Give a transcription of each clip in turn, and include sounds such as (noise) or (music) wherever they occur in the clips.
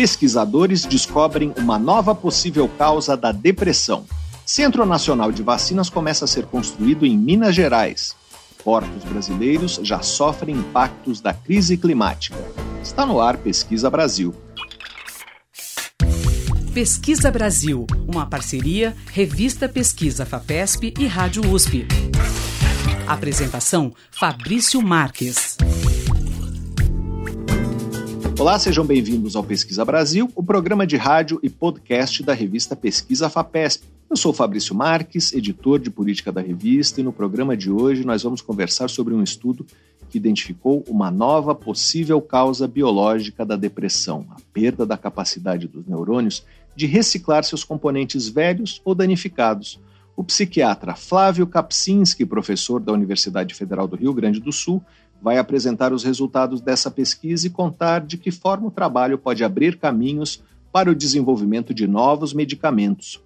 Pesquisadores descobrem uma nova possível causa da depressão. Centro Nacional de Vacinas começa a ser construído em Minas Gerais. Portos brasileiros já sofrem impactos da crise climática. Está no ar Pesquisa Brasil. Pesquisa Brasil, uma parceria Revista Pesquisa FAPESP e Rádio USP. Apresentação Fabrício Marques. Olá, sejam bem-vindos ao Pesquisa Brasil, o programa de rádio e podcast da revista Pesquisa FAPESP. Eu sou Fabrício Marques, editor de política da revista, e no programa de hoje nós vamos conversar sobre um estudo que identificou uma nova possível causa biológica da depressão, a perda da capacidade dos neurônios de reciclar seus componentes velhos ou danificados. O psiquiatra Flávio Kapczynski, professor da Universidade Federal do Rio Grande do Sul, vai apresentar os resultados dessa pesquisa e contar de que forma o trabalho pode abrir caminhos para o desenvolvimento de novos medicamentos.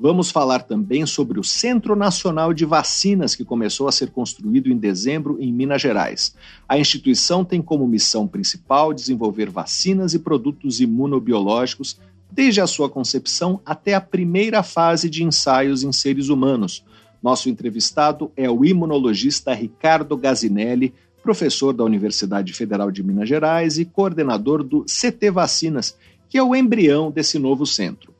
Vamos falar também sobre o Centro Nacional de Vacinas, que começou a ser construído em dezembro em Minas Gerais. A instituição tem como missão principal desenvolver vacinas e produtos imunobiológicos desde a sua concepção até a primeira fase de ensaios em seres humanos. Nosso entrevistado é o imunologista Ricardo Gazinelli, professor da Universidade Federal de Minas Gerais e coordenador do CT Vacinas, que é o embrião desse novo centro.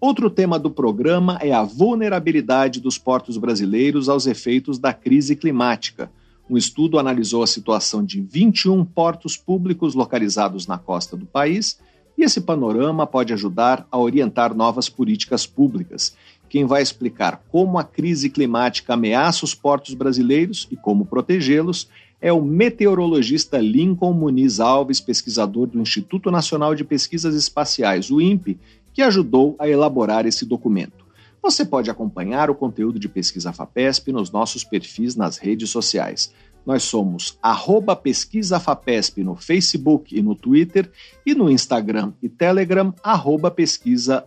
Outro tema do programa é a vulnerabilidade dos portos brasileiros aos efeitos da crise climática. Um estudo analisou a situação de 21 portos públicos localizados na costa do país e esse panorama pode ajudar a orientar novas políticas públicas. Quem vai explicar como a crise climática ameaça os portos brasileiros e como protegê-los é o meteorologista Lincoln Muniz Alves, pesquisador do Instituto Nacional de Pesquisas Espaciais, o INPE, que ajudou a elaborar esse documento. Você pode acompanhar o conteúdo de Pesquisa FAPESP nos nossos perfis nas redes sociais. Nós somos arroba Pesquisa FAPESP no Facebook e no Twitter e no Instagram e Telegram, arroba pesquisa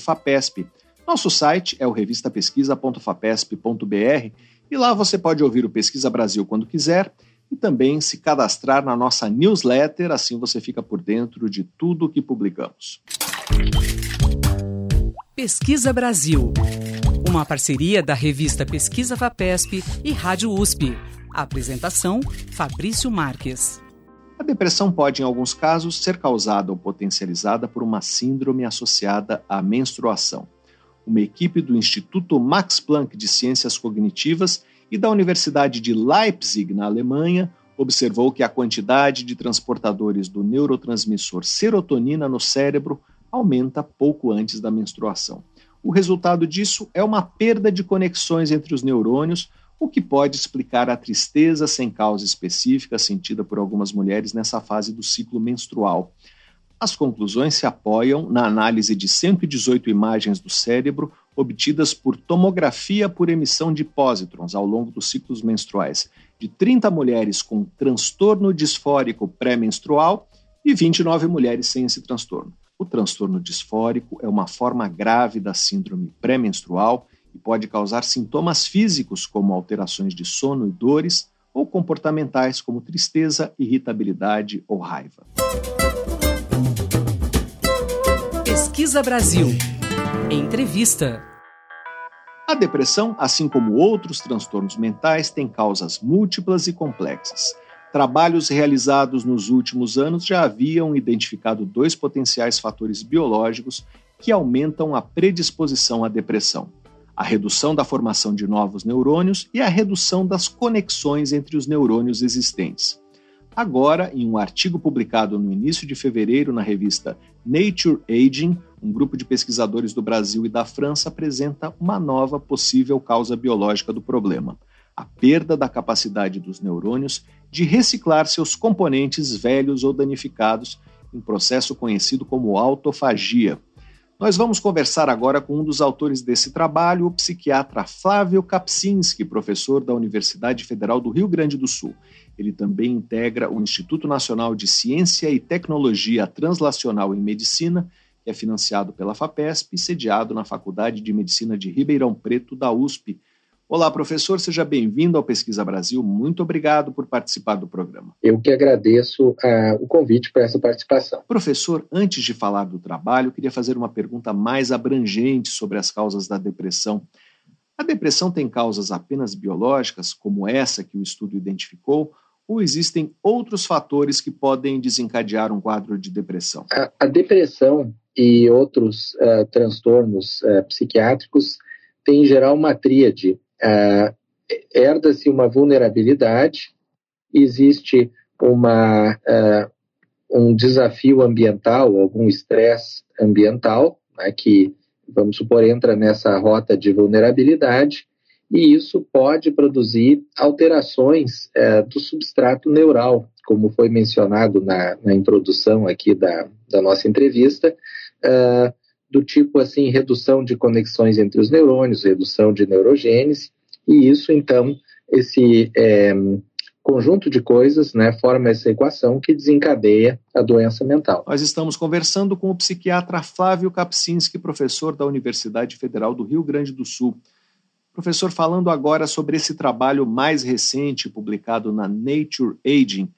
FAPESP. Nosso site é o revistapesquisa.fapesp.br e lá você pode ouvir o Pesquisa Brasil quando quiser e também se cadastrar na nossa newsletter, assim você fica por dentro de tudo o que publicamos. Pesquisa Brasil, uma parceria da revista Pesquisa Fapesp e Rádio USP. apresentação: Fabrício Marques. A depressão pode, em alguns casos, ser causada ou potencializada por uma síndrome associada à menstruação uma equipe do Instituto Max Planck de Ciências Cognitivas e da Universidade de Leipzig, na Alemanha, observou que a quantidade de transportadores do neurotransmissor serotonina no cérebro aumenta pouco antes da menstruação. O resultado disso é uma perda de conexões entre os neurônios, o que pode explicar a tristeza sem causa específica sentida por algumas mulheres nessa fase do ciclo menstrual. As conclusões se apoiam na análise de 118 imagens do cérebro obtidas por tomografia por emissão de pósitrons ao longo dos ciclos menstruais de 30 mulheres com transtorno disfórico pré-menstrual e 29 mulheres sem esse transtorno. O transtorno disfórico é uma forma grave da síndrome pré-menstrual e pode causar sintomas físicos como alterações de sono e dores ou comportamentais como tristeza, irritabilidade ou raiva. Pesquisa Brasil. Entrevista. A depressão, assim como outros transtornos mentais, tem causas múltiplas e complexas. Trabalhos realizados nos últimos anos já haviam identificado dois potenciais fatores biológicos que aumentam a predisposição à depressão: a redução da formação de novos neurônios e a redução das conexões entre os neurônios existentes. Agora, em um artigo publicado no início de fevereiro na revista Nature Aging, um grupo de pesquisadores do Brasil e da França apresenta uma nova possível causa biológica do problema: a perda da capacidade dos neurônios de reciclar seus componentes velhos ou danificados, em processo conhecido como autofagia. Nós vamos conversar agora com um dos autores desse trabalho, o psiquiatra Flávio Kapczynski, professor da Universidade Federal do Rio Grande do Sul. Ele também integra o Instituto Nacional de Ciência e Tecnologia Translacional em Medicina, que é financiado pela FAPESP e sediado na Faculdade de Medicina de Ribeirão Preto, da USP. Olá, professor, seja bem-vindo ao Pesquisa Brasil. Muito obrigado por participar do programa. Eu que agradeço uh, o convite para essa participação. Professor, antes de falar do trabalho, queria fazer uma pergunta mais abrangente sobre as causas da depressão. A depressão tem causas apenas biológicas, como essa que o estudo identificou, ou existem outros fatores que podem desencadear um quadro de depressão? A, a depressão e outros uh, transtornos uh, psiquiátricos têm, em geral, uma tríade uh, herda-se uma vulnerabilidade, existe uma, um desafio ambiental, algum estresse ambiental, né, que, vamos supor, entra nessa rota de vulnerabilidade, e isso pode produzir alterações uh, do substrato neural, como foi mencionado na, na introdução aqui da, da nossa entrevista, uh, do tipo assim redução de conexões entre os neurônios, redução de neurogênese, e isso então esse é, conjunto de coisas né, forma essa equação que desencadeia a doença mental. Nós estamos conversando com o psiquiatra Flávio Kapczynski, professor da Universidade Federal do Rio Grande do Sul. Professor, falando agora sobre esse trabalho mais recente publicado na Nature Aging,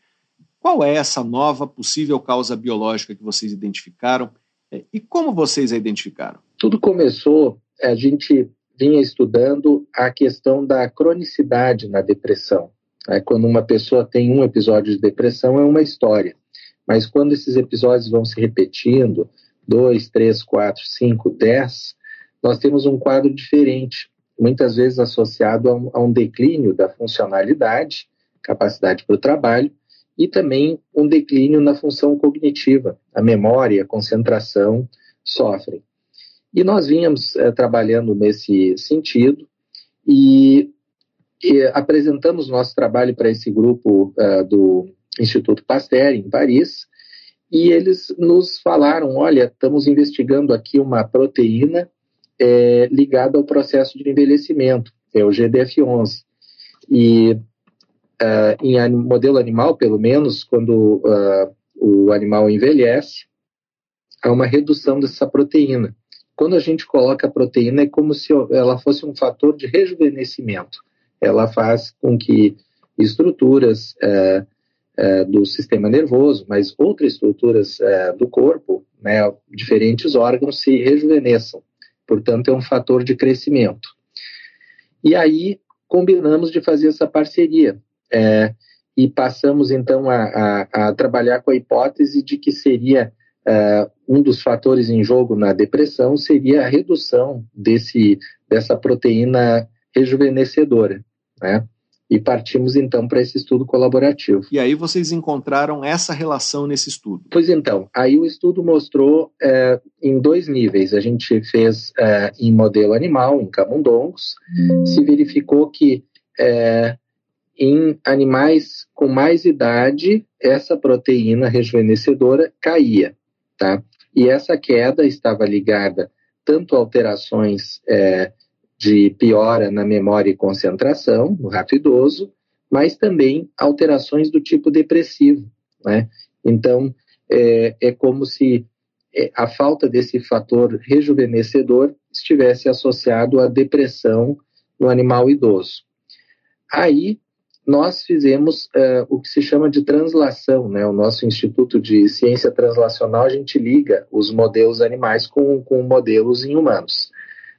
qual é essa nova possível causa biológica que vocês identificaram é, e como vocês a identificaram? Tudo começou, a gente vinha estudando a questão da cronicidade na depressão. Né? Quando uma pessoa tem um episódio de depressão, é uma história. Mas quando esses episódios vão se repetindo, dois, três, quatro, cinco, dez, nós temos um quadro diferente, muitas vezes associado a um, a um declínio da funcionalidade, capacidade para o trabalho, e também um declínio na função cognitiva. A memória, a concentração sofrem. E nós vínhamos é, trabalhando nesse sentido e, e, apresentamos nosso trabalho para esse grupo uh, do Instituto Pasteur, em Paris, e eles nos falaram: olha, estamos investigando aqui uma proteína é, ligada ao processo de envelhecimento, é o GDF11. E uh, em modelo animal, pelo menos, quando uh, o animal envelhece, há uma redução dessa proteína. Quando a gente coloca a proteína, é como se ela fosse um fator de rejuvenescimento. Ela faz com que estruturas uh, do sistema nervoso, mas outras estruturas do corpo, né, diferentes órgãos, se rejuvenesçam. Portanto, é um fator de crescimento. E aí combinamos de fazer essa parceria. É, e passamos então a, a, a, trabalhar com a hipótese de que seria é, um dos fatores em jogo na depressão seria a redução desse, dessa proteína rejuvenescedora, né? E partimos então para esse estudo colaborativo. E aí vocês encontraram essa relação nesse estudo? Pois então, aí o estudo mostrou é, em dois níveis. A gente fez é, em modelo animal, em camundongos, se verificou que é, em animais com mais idade, essa proteína rejuvenescedora caía, tá? E essa queda estava ligada tanto a alterações é, de piora na memória e concentração, no rato idoso, mas também alterações do tipo depressivo, né? Então, é, é como se é, a falta desse fator rejuvenescedor estivesse associado à depressão no animal idoso. Aí, nós fizemos uh, o que se chama de translação, né? O nosso Instituto de Ciência Translacional, a gente liga os modelos animais com, com modelos em humanos.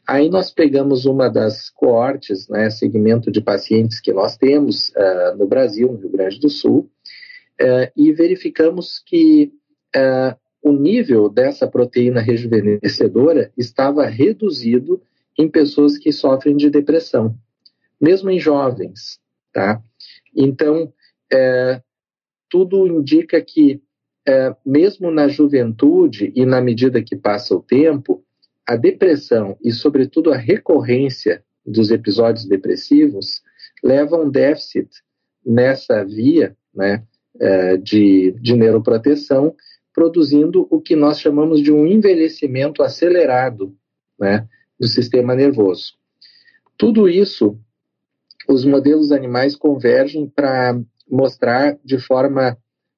Aí nós pegamos uma das coortes, né, segmento de pacientes que nós temos uh, no Brasil, no Rio Grande do Sul, uh, e verificamos que o nível dessa proteína rejuvenescedora estava reduzido em pessoas que sofrem de depressão, mesmo em jovens, tá? Então, tudo indica que, mesmo na juventude e na medida que passa o tempo, a depressão e, sobretudo, a recorrência dos episódios depressivos leva a um déficit nessa via né, é, de, de neuroproteção, produzindo o que nós chamamos de um envelhecimento acelerado né, do sistema nervoso. Tudo isso os modelos animais convergem para mostrar de forma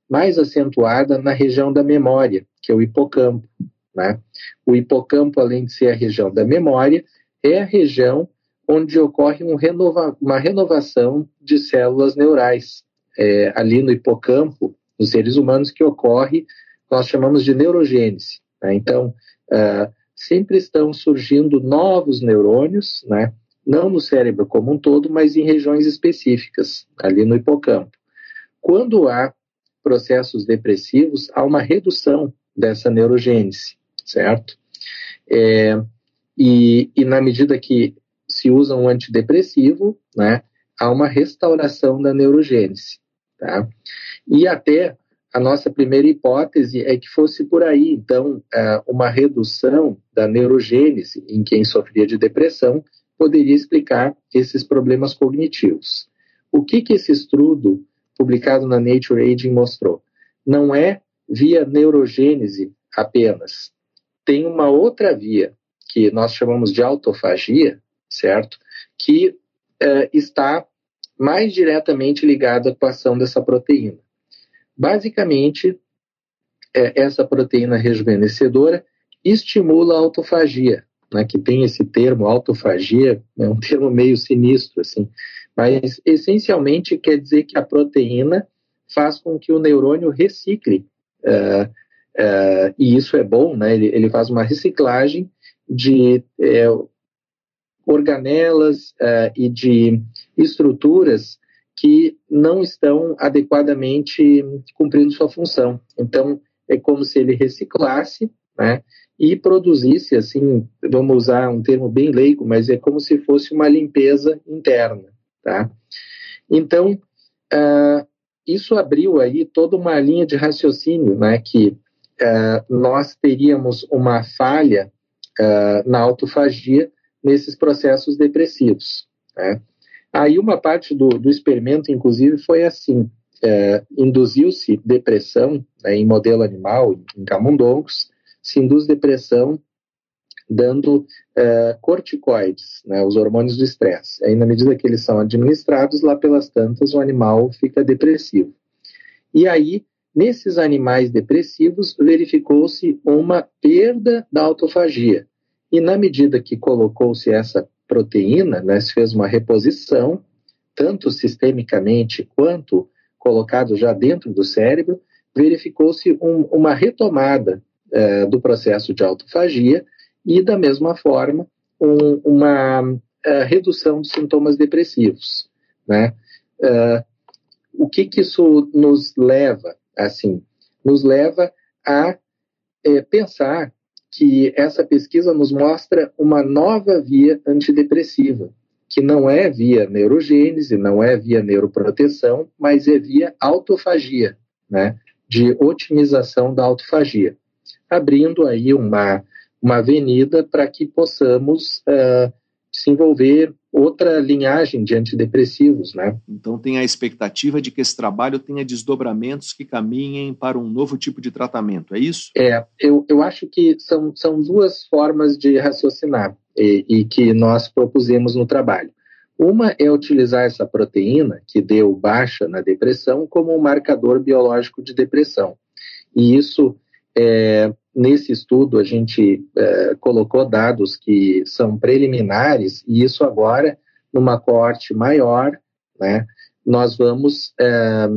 mais acentuada na região da memória, que é o hipocampo. Né? O hipocampo, além de ser a região da memória, é a região onde ocorre um renova, uma renovação de células neurais é, ali no hipocampo dos seres humanos que ocorre, nós chamamos de neurogênese. Né? Então, uh, sempre estão surgindo novos neurônios, né? não no cérebro como um todo, mas em regiões específicas, ali no hipocampo. Quando há processos depressivos, há uma redução dessa neurogênese, certo? É, e, e, na medida que se usa um antidepressivo, né, há uma restauração da neurogênese, tá? E até a nossa primeira hipótese é que fosse por aí, então, é, uma redução da neurogênese em quem sofria de depressão poderia explicar esses problemas cognitivos. O que, que esse estudo publicado na Nature Aging mostrou? Não é via neurogênese apenas. Tem uma outra via, que nós chamamos de autofagia, certo? Que é, está mais diretamente ligada com a ação dessa proteína. Basicamente, é, essa proteína rejuvenescedora estimula a autofagia, né, que tem esse termo, autofagia, é um termo meio sinistro, assim, mas essencialmente quer dizer que a proteína faz com que o neurônio recicle, uh, uh, e isso é bom, né, ele, ele faz uma reciclagem de é, organelas uh, e de estruturas que não estão adequadamente cumprindo sua função. Então, é como se ele reciclasse, né, e produzisse, assim, vamos usar um termo bem leigo, mas é como se fosse uma limpeza interna, tá? Então, uh, isso abriu aí toda uma linha de raciocínio, né, que nós teríamos uma falha uh, na autofagia nesses processos depressivos, né? Aí uma parte do, do experimento, inclusive, foi assim, induziu-se depressão né, em modelo animal, em camundongos, se induz depressão dando uh, corticoides, né, os hormônios do estresse. Aí, na medida que eles são administrados, lá pelas tantas, o animal fica depressivo. E aí, nesses animais depressivos, verificou-se uma perda da autofagia. E na medida que colocou-se essa proteína, né, se fez uma reposição, tanto sistemicamente quanto colocado já dentro do cérebro, verificou-se um, uma retomada é, do processo de autofagia e, da mesma forma, um, uma é, redução dos sintomas depressivos. Né? É, o que, que isso nos leva? Assim, nos leva a é, pensar que essa pesquisa nos mostra uma nova via antidepressiva, que não é via neurogênese, não é via neuroproteção, mas é via autofagia, né? de otimização da autofagia abrindo aí uma, uma avenida para que possamos uh, desenvolver outra linhagem de antidepressivos, né? Então tem a expectativa de que esse trabalho tenha desdobramentos que caminhem para um novo tipo de tratamento, é isso? É, eu, eu acho que são, são duas formas de raciocinar e, e que nós propusemos no trabalho. Uma é utilizar essa proteína que deu baixa na depressão como um marcador biológico de depressão. E isso é, nesse estudo, a gente é, colocou dados que são preliminares, e isso agora, numa corte maior, né, nós vamos é,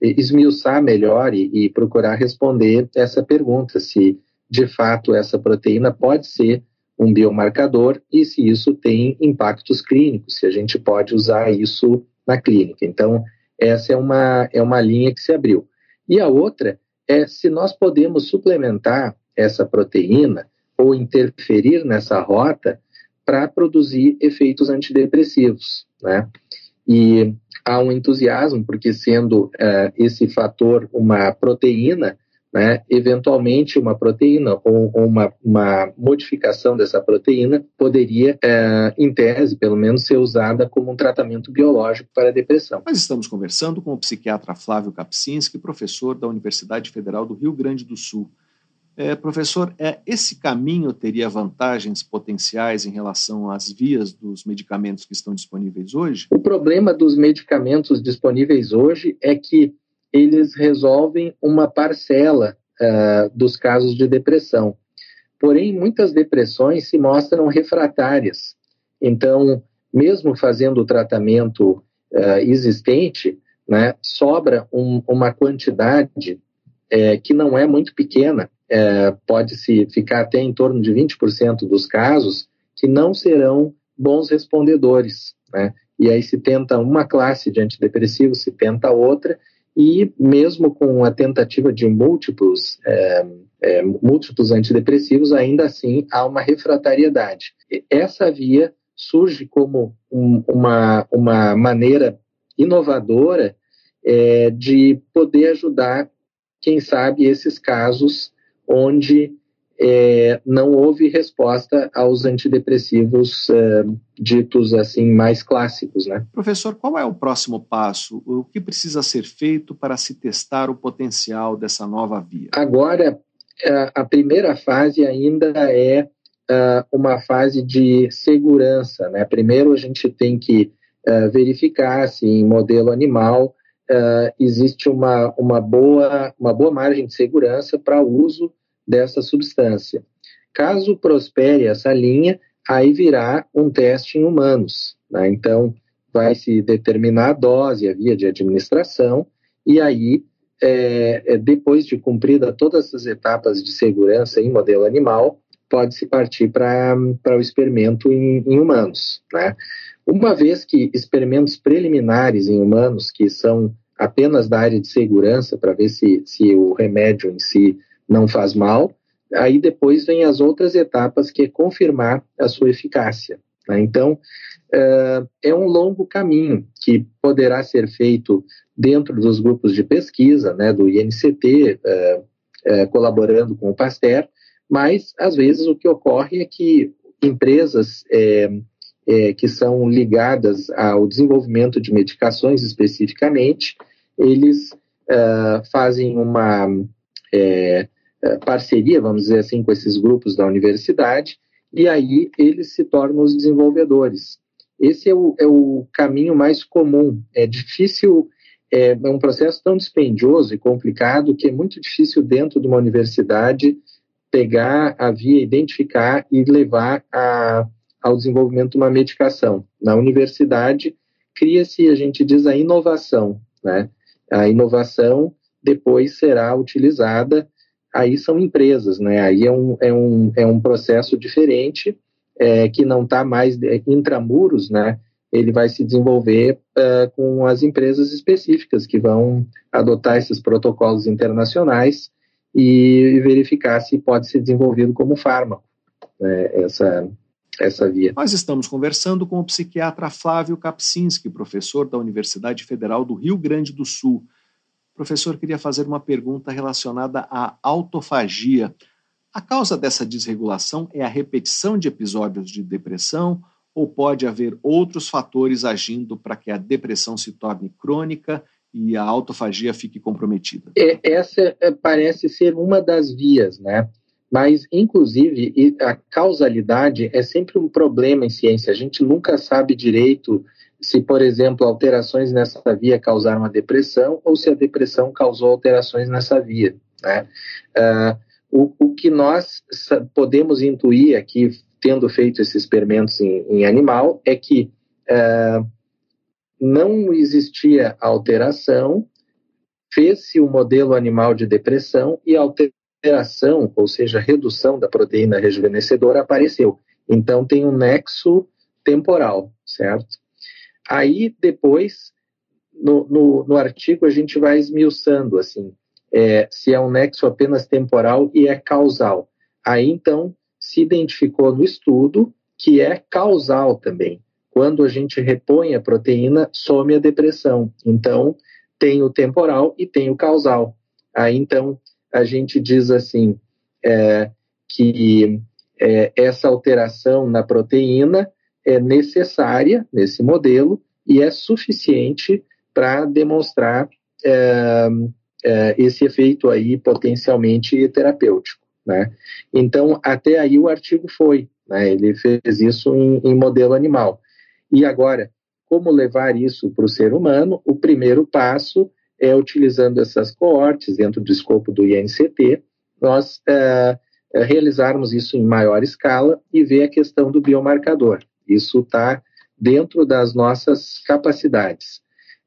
esmiuçar melhor e, e, procurar responder essa pergunta: se de fato essa proteína pode ser um biomarcador e se isso tem impactos clínicos, se a gente pode usar isso na clínica. Então, essa é uma, é uma linha que se abriu. E a outra é se nós podemos suplementar essa proteína ou interferir nessa rota para produzir efeitos antidepressivos, né? E há um entusiasmo porque sendo uh, esse fator uma proteína, né, eventualmente uma proteína ou, ou uma, uma, modificação dessa proteína poderia, uh, em tese, pelo menos, ser usada como um tratamento biológico para a depressão. Nós estamos conversando com o psiquiatra Flávio Kapczynski, professor da Universidade Federal do Rio Grande do Sul. É, professor, é, esse caminho teria vantagens potenciais em relação às vias dos medicamentos que estão disponíveis hoje? O problema dos medicamentos disponíveis hoje é que eles resolvem uma parcela uh, dos casos de depressão. Porém, muitas depressões se mostram refratárias. Então, mesmo fazendo o tratamento uh, existente, né, sobra um, uma quantidade é, que não é muito pequena, é, pode-se ficar até em torno de 20% dos casos, que não serão bons respondedores. Né? E aí se tenta uma classe de antidepressivos, se tenta outra, e mesmo com a tentativa de múltiplos, é, é, múltiplos antidepressivos, ainda assim há uma refratariedade. Essa via surge como um, uma, uma maneira inovadora é, de poder ajudar, quem sabe, esses casos onde é, não houve resposta aos antidepressivos é, ditos assim mais clássicos, né? Professor, qual é o próximo passo? O que precisa ser feito para se testar o potencial dessa nova via? Agora, a primeira fase ainda é uma fase de segurança, né? Primeiro a gente tem que verificar se em modelo animal existe uma, uma, boa, uma boa margem de segurança para o uso dessa substância. Caso prospere essa linha, aí virá um teste em humanos. Né? Então, vai se determinar a dose, a via de administração, e aí, é, é, depois de cumprida todas essas etapas de segurança em modelo animal, pode-se partir para o experimento em, em humanos. Né? Uma vez que experimentos preliminares em humanos, que são apenas da área de segurança, para ver se, se o remédio em si não faz mal. Aí depois vem as outras etapas, que é confirmar a sua eficácia. Né? Então, uh, é um longo caminho que poderá ser feito dentro dos grupos de pesquisa, né, do INCT, uh, uh, colaborando com o Pasteur, mas às vezes o que ocorre é que empresas é, é, que são ligadas ao desenvolvimento de medicações especificamente, eles fazem uma é, é, parceria, vamos dizer assim, com esses grupos da universidade, e aí eles se tornam os desenvolvedores. Esse é o, é o caminho mais comum. É difícil, é, é um processo tão dispendioso e complicado que é muito difícil dentro de uma universidade pegar a via, identificar e levar a, ao desenvolvimento de uma medicação. Na universidade, cria-se, a gente diz, a inovação. Né? A inovação depois será utilizada aí são empresas, né? Aí é um, é um, é um processo diferente, é, que não está mais intramuros, né? Ele vai se desenvolver uh, com as empresas específicas que vão adotar esses protocolos internacionais e, verificar se pode ser desenvolvido como fármaco né? essa, essa via. Nós estamos conversando com o psiquiatra Flávio Kapczynski, professor da Universidade Federal do Rio Grande do Sul. Professor, queria fazer uma pergunta relacionada à autofagia. A causa dessa desregulação é a repetição de episódios de depressão ou pode haver outros fatores agindo para que a depressão se torne crônica e a autofagia fique comprometida? É, essa é, parece ser uma das vias, né? Mas, inclusive, a causalidade é sempre um problema em ciência. A gente nunca sabe direito se, por exemplo, alterações nessa via causaram a depressão ou se a depressão causou alterações nessa via. Né? Uh, o, o, que nós podemos intuir aqui, tendo feito esses experimentos em, em animal, é que uh, não existia alteração, fez-se o um modelo animal de depressão e a alteração, ou seja, redução da proteína rejuvenescedora apareceu. Então tem um nexo temporal, certo? Aí, depois, no, no, no artigo, a gente vai esmiuçando, assim, é, se é um nexo apenas temporal e é causal. Aí, então, se identificou no estudo que é causal também. Quando a gente repõe a proteína, some a depressão. Então, tem o temporal e tem o causal. Aí, então, a gente diz assim, é, que é, essa alteração na proteína é necessária nesse modelo e é suficiente para demonstrar é, é, esse efeito aí potencialmente terapêutico. Né? Então, até aí o artigo foi, né? ele fez isso em, em modelo animal. E agora, como levar isso para o ser humano? O primeiro passo é utilizando essas coortes dentro do escopo do INCT, nós é, realizarmos isso em maior escala e ver a questão do biomarcador. Isso está dentro das nossas capacidades.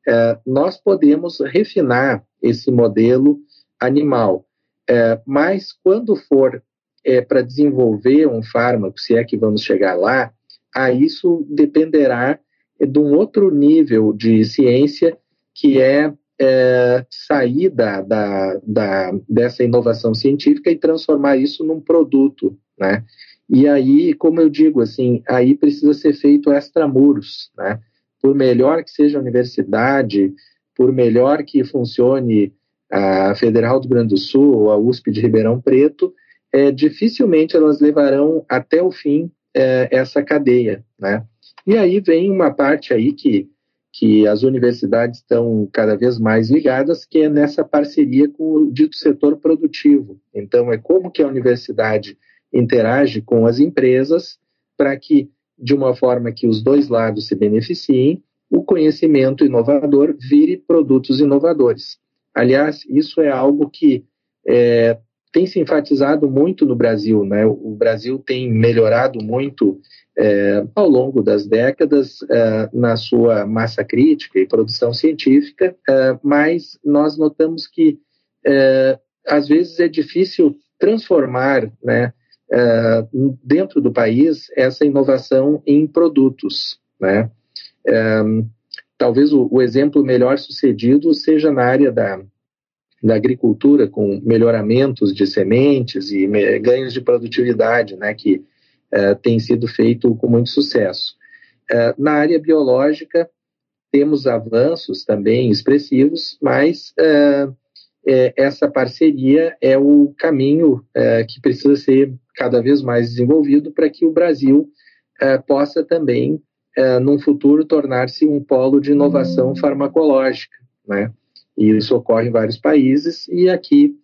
É, nós podemos refinar esse modelo animal, é, mas quando for é, para desenvolver um fármaco, se é que vamos chegar lá, a isso dependerá de um outro nível de ciência que é, é sair da, da, da, dessa inovação científica e transformar isso num produto, né? E aí, como eu digo, assim, aí precisa ser feito extramuros, né? Por melhor que seja a universidade, por melhor que funcione a Federal do Rio Grande do Sul ou a USP de Ribeirão Preto, é, dificilmente elas levarão até o fim é, essa cadeia, né? E aí vem uma parte aí que, que as universidades estão cada vez mais ligadas, que é nessa parceria com o dito setor produtivo. Então, é como que a universidade interage com as empresas para que, de uma forma que os dois lados se beneficiem, o conhecimento inovador vire produtos inovadores. Aliás, isso é algo que é, tem se enfatizado muito no Brasil. Né? O Brasil tem melhorado muito é, ao longo das décadas é, na sua massa crítica e produção científica, é, mas nós notamos que é, às vezes é difícil transformar né, é, dentro do país essa inovação em produtos. Né? É, talvez o, o, exemplo melhor sucedido seja na área da, da agricultura, com melhoramentos de sementes e me, ganhos de produtividade, né, que é, tem sido feito com muito sucesso. Na área biológica, temos avanços também expressivos, mas é, é, essa parceria é o caminho é, que precisa ser cada vez mais desenvolvido para que o Brasil é, possa também, é, num futuro, tornar-se um polo de inovação farmacológica. Né? E isso ocorre em vários países, e aqui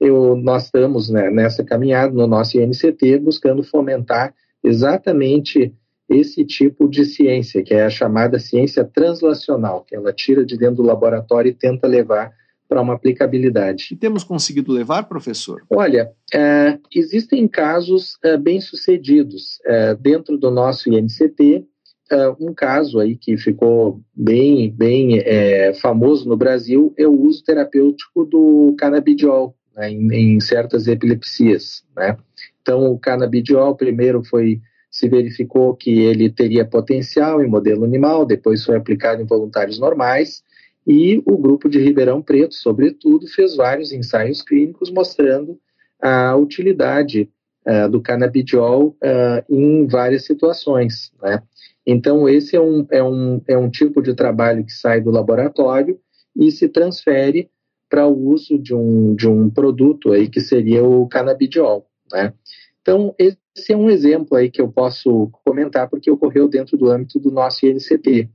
eu, nós estamos né, nessa caminhada, no nosso INCT, buscando fomentar exatamente esse tipo de ciência, que é a chamada ciência translacional, que ela tira de dentro do laboratório e tenta levar para uma aplicabilidade. E temos conseguido levar, professor? Olha, é, existem casos é, bem-sucedidos. É, dentro do nosso INCT, é, um caso aí que ficou bem, bem é, famoso no Brasil é o uso terapêutico do canabidiol né, em, em, certas epilepsias. Né? Então, o canabidiol primeiro foi se verificou que ele teria potencial em modelo animal, depois foi aplicado em voluntários normais, e o grupo de Ribeirão Preto, sobretudo, fez vários ensaios clínicos mostrando a utilidade uh, do canabidiol uh, em várias situações. Né? Então, esse é um, é, um, é um tipo de trabalho que sai do laboratório e se transfere para o uso de um, de um produto aí que seria o canabidiol. Né? Então, esse é um exemplo aí que eu posso comentar porque ocorreu dentro do âmbito do nosso INCT.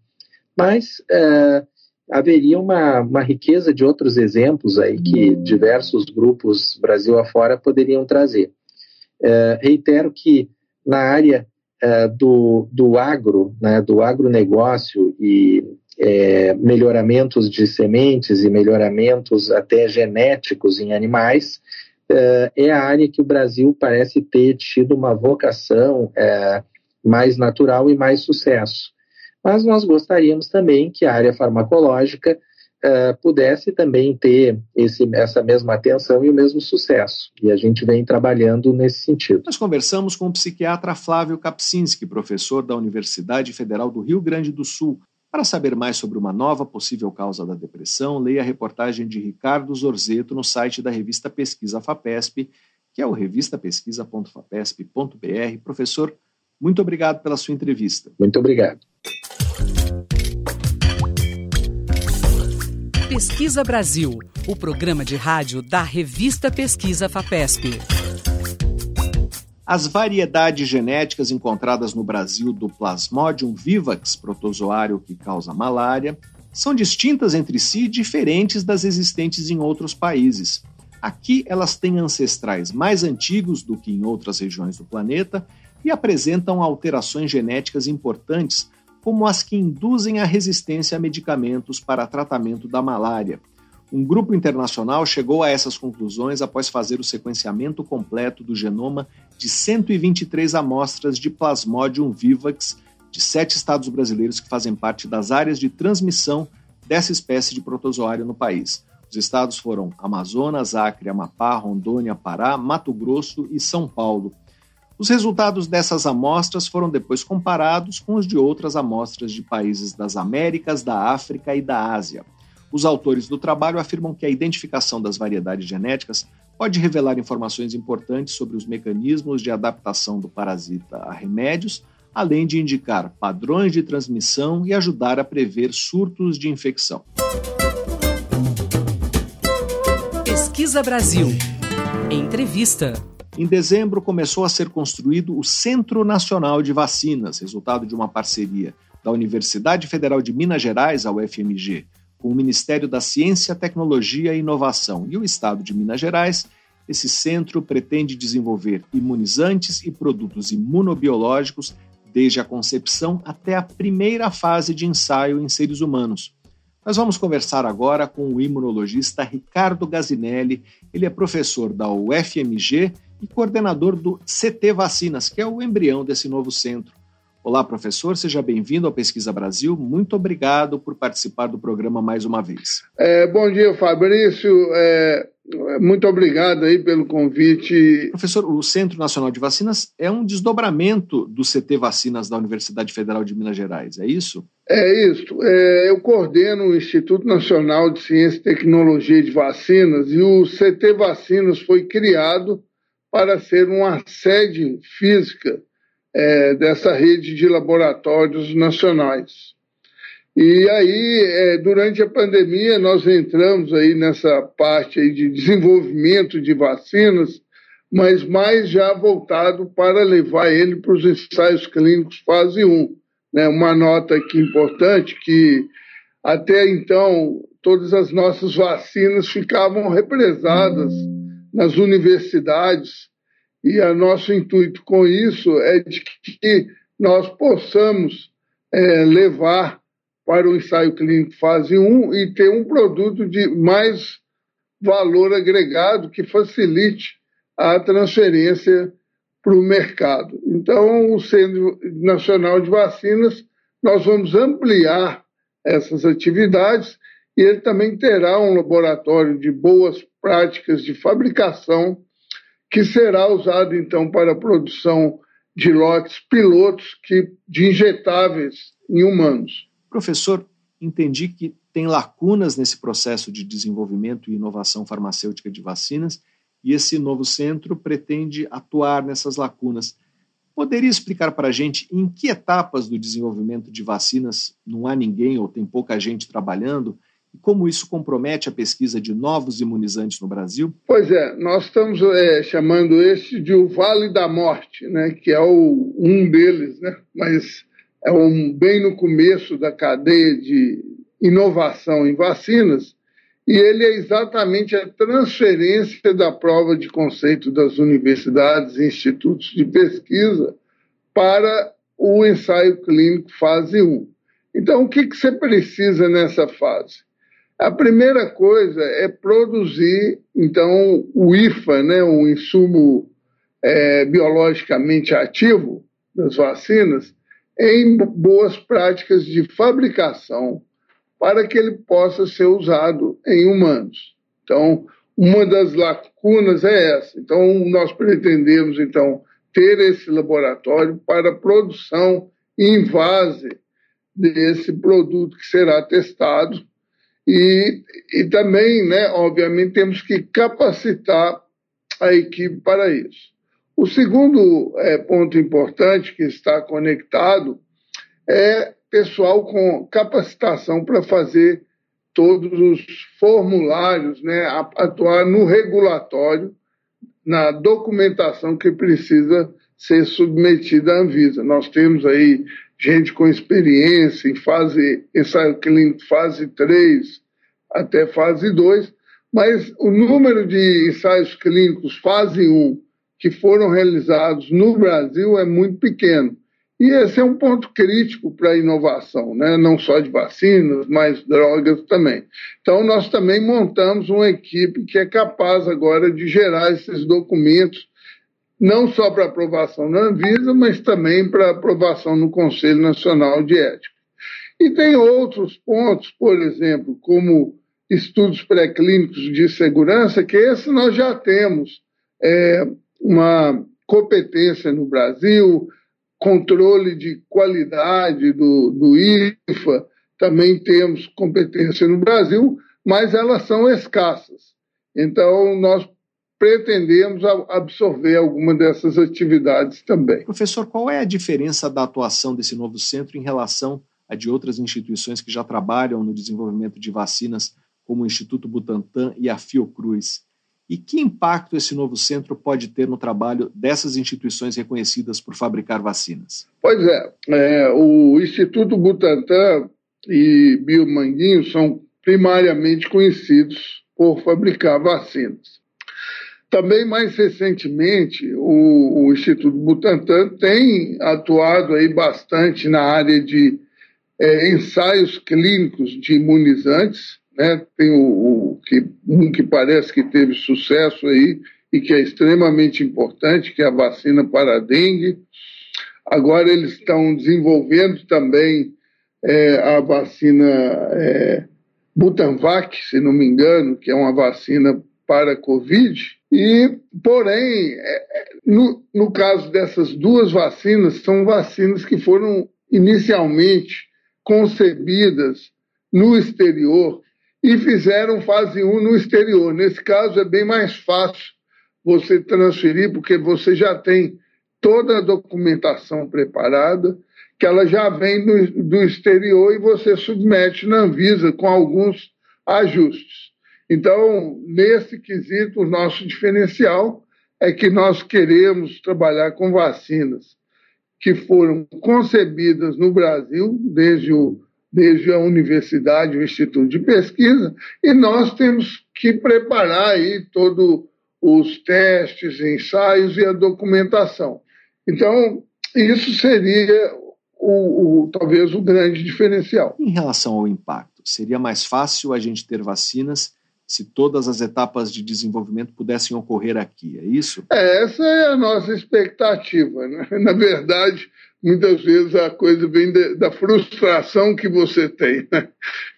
Mas uh, haveria uma, uma riqueza de outros exemplos aí que diversos grupos Brasil afora poderiam trazer. É, reitero que na área é, do, do agro, né, do agronegócio e é, melhoramentos de sementes e melhoramentos até genéticos em animais, é, é a área que o Brasil parece ter tido uma vocação é, mais natural e mais sucesso mas nós gostaríamos também que a área farmacológica uh, pudesse também ter esse, essa mesma atenção e o mesmo sucesso. E a gente vem trabalhando nesse sentido. Nós conversamos com o psiquiatra Flávio Kapczynski, professor da Universidade Federal do Rio Grande do Sul. Para saber mais sobre uma nova possível causa da depressão, leia a reportagem de Ricardo Zorzeto no site da revista Pesquisa FAPESP, que é o revistapesquisa.fapesp.br. Professor, muito obrigado pela sua entrevista. Muito obrigado. Pesquisa Brasil, o programa de rádio da revista Pesquisa FAPESP. As variedades genéticas encontradas no Brasil do Plasmodium vivax, protozoário que causa malária, são distintas entre si e diferentes das existentes em outros países. Aqui elas têm ancestrais mais antigos do que em outras regiões do planeta e apresentam alterações genéticas importantes, como as que induzem a resistência a medicamentos para tratamento da malária. Um grupo internacional chegou a essas conclusões após fazer o sequenciamento completo do genoma de 123 amostras de Plasmodium vivax de sete estados brasileiros que fazem parte das áreas de transmissão dessa espécie de protozoário no país. Os estados foram Amazonas, Acre, Amapá, Rondônia, Pará, Mato Grosso e São Paulo. Os resultados dessas amostras foram depois comparados com os de outras amostras de países das Américas, da África e da Ásia. Os autores do trabalho afirmam que a identificação das variedades genéticas pode revelar informações importantes sobre os mecanismos de adaptação do parasita a remédios, além de indicar padrões de transmissão e ajudar a prever surtos de infecção. Pesquisa Brasil. Entrevista. Em dezembro, começou a ser construído o Centro Nacional de Vacinas, resultado de uma parceria da Universidade Federal de Minas Gerais, a UFMG, com o Ministério da Ciência, Tecnologia e Inovação e o Estado de Minas Gerais. Esse centro pretende desenvolver imunizantes e produtos imunobiológicos desde a concepção até a primeira fase de ensaio em seres humanos. Nós vamos conversar agora com o imunologista Ricardo Gazinelli. Ele é professor da UFMG e coordenador do CT Vacinas, que é o embrião desse novo centro. Olá, professor, seja bem-vindo ao Pesquisa Brasil. Muito obrigado por participar do programa mais uma vez. É, bom dia, Fabrício. É, muito obrigado aí pelo convite. Professor, o Centro Nacional de Vacinas é um desdobramento do CT Vacinas da Universidade Federal de Minas Gerais, é isso? É isso. É, eu coordeno o Instituto Nacional de Ciência e Tecnologia de Vacinas e o CT Vacinas foi criado para ser uma sede física é, dessa rede de laboratórios nacionais. E aí, é, durante a pandemia, nós entramos aí nessa parte aí de desenvolvimento de vacinas, mas mais já voltado para levar ele para os ensaios clínicos fase 1. Né? Uma nota aqui importante que até então todas as nossas vacinas ficavam represadas nas universidades e o nosso intuito com isso é de que nós possamos é, levar para o ensaio clínico fase 1 e ter um produto de mais valor agregado que facilite a transferência para o mercado. Então, o Centro Nacional de Vacinas, nós vamos ampliar essas atividades e ele também terá um laboratório de boas práticas de fabricação que será usado então para a produção de lotes pilotos que, de injetáveis em humanos. Professor, entendi que tem lacunas nesse processo de desenvolvimento e inovação farmacêutica de vacinas e esse novo centro pretende atuar nessas lacunas. Poderia explicar para a gente em que etapas do desenvolvimento de vacinas não há ninguém ou tem pouca gente trabalhando e como isso compromete a pesquisa de novos imunizantes no Brasil? Pois é, nós estamos é, chamando esse de o Vale da Morte, né, que é o, um deles, né, mas é um, bem no começo da cadeia de inovação em vacinas, e ele é exatamente a transferência da prova de conceito das universidades e institutos de pesquisa para o ensaio clínico fase 1. Então, o que, que você precisa nessa fase? A primeira coisa é produzir, então, o IFA, né, o insumo é, biologicamente ativo das vacinas, em boas práticas de fabricação para que ele possa ser usado em humanos. Então, uma das lacunas é essa. Então, nós pretendemos então ter esse laboratório para produção em vase desse produto que será testado e, e também, né, obviamente, temos que capacitar a equipe para isso. O segundo é, ponto importante que está conectado é pessoal com capacitação para fazer todos os formulários, né, atuar no regulatório, na documentação que precisa ser submetida à Anvisa. Nós temos aí gente com experiência em fase ensaio clínico fase 3 até fase 2, mas o número de ensaios clínicos fase 1 que foram realizados no Brasil é muito pequeno. E esse é um ponto crítico para a inovação, né? não só de vacinas, mas drogas também. Então, nós também montamos uma equipe que é capaz agora de gerar esses documentos não só para aprovação na Anvisa, mas também para aprovação no Conselho Nacional de Ética. E tem outros pontos, por exemplo, como estudos pré-clínicos de segurança, que esse nós já temos é, uma competência no Brasil, controle de qualidade do, do IFA, também temos competência no Brasil, mas elas são escassas. Então, nós pretendemos absorver alguma dessas atividades também. Professor, qual é a diferença da atuação desse novo centro em relação a de outras instituições que já trabalham no desenvolvimento de vacinas, como o Instituto Butantan e a Fiocruz? E que impacto esse novo centro pode ter no trabalho dessas instituições reconhecidas por fabricar vacinas? Pois é, é o Instituto Butantan e Biomanguinho são primariamente conhecidos por fabricar vacinas. Também, mais recentemente, o, o, Instituto Butantan tem atuado aí bastante na área de é, ensaios clínicos de imunizantes. Né? Tem o, o, que, um que parece que teve sucesso aí e que é extremamente importante, que é a vacina para a dengue. Agora eles estão desenvolvendo também é, a vacina é, Butanvac, se não me engano, que é uma vacina para a Covid. E, porém, é, no, no caso dessas duas vacinas, são vacinas que foram inicialmente concebidas no exterior e fizeram fase 1 no exterior. Nesse caso, é bem mais fácil você transferir, porque você já tem toda a documentação preparada, que ela já vem do, do exterior e você submete na Anvisa com alguns ajustes. Então, nesse quesito, o nosso diferencial é que nós queremos trabalhar com vacinas que foram concebidas no Brasil, desde, o, desde a universidade, o Instituto de Pesquisa, e nós temos que preparar aí todos os testes, ensaios e a documentação. Então, isso seria o, o, talvez o grande diferencial. Em relação ao impacto, seria mais fácil a gente ter vacinas se todas as etapas de desenvolvimento pudessem ocorrer aqui, é isso? É, essa é a nossa expectativa. Né? (laughs) Na verdade, muitas vezes a coisa vem de, da frustração que você tem. Né?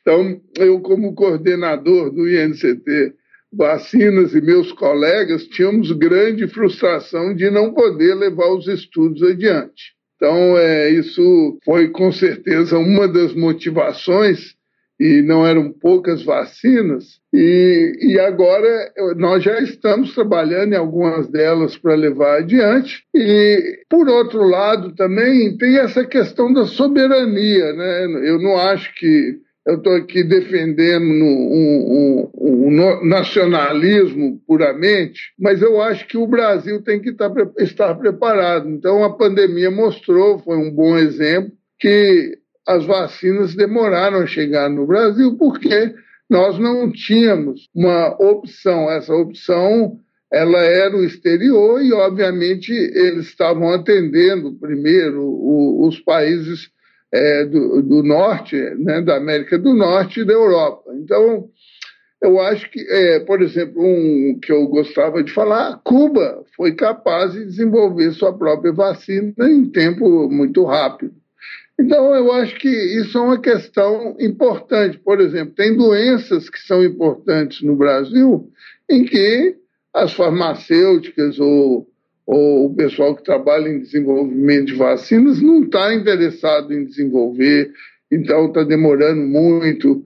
Então, eu, como coordenador do INCT Vacinas e meus colegas, tínhamos grande frustração de não poder levar os estudos adiante. Então, é, isso foi com certeza uma das motivações e não eram poucas vacinas, e, e agora nós já estamos trabalhando em algumas delas para levar adiante. E, por outro lado, também tem essa questão da soberania. Né? Eu não acho que eu estou aqui defendendo um, um, um, nacionalismo puramente, mas eu acho que o Brasil tem que tá estar preparado. Então, a pandemia mostrou, foi um bom exemplo, que as vacinas demoraram a chegar no Brasil porque nós não tínhamos uma opção. Essa opção ela era o exterior e, obviamente, eles estavam atendendo primeiro os países é, do, do, norte, né, da América do Norte e da Europa. Então, eu acho que, é, por exemplo, um que eu gostava de falar, Cuba foi capaz de desenvolver sua própria vacina em tempo muito rápido. Então, eu acho que isso é uma questão importante. Por exemplo, tem doenças que são importantes no Brasil em que as farmacêuticas ou, ou o pessoal que trabalha em desenvolvimento de vacinas não está interessado em desenvolver, então está demorando muito.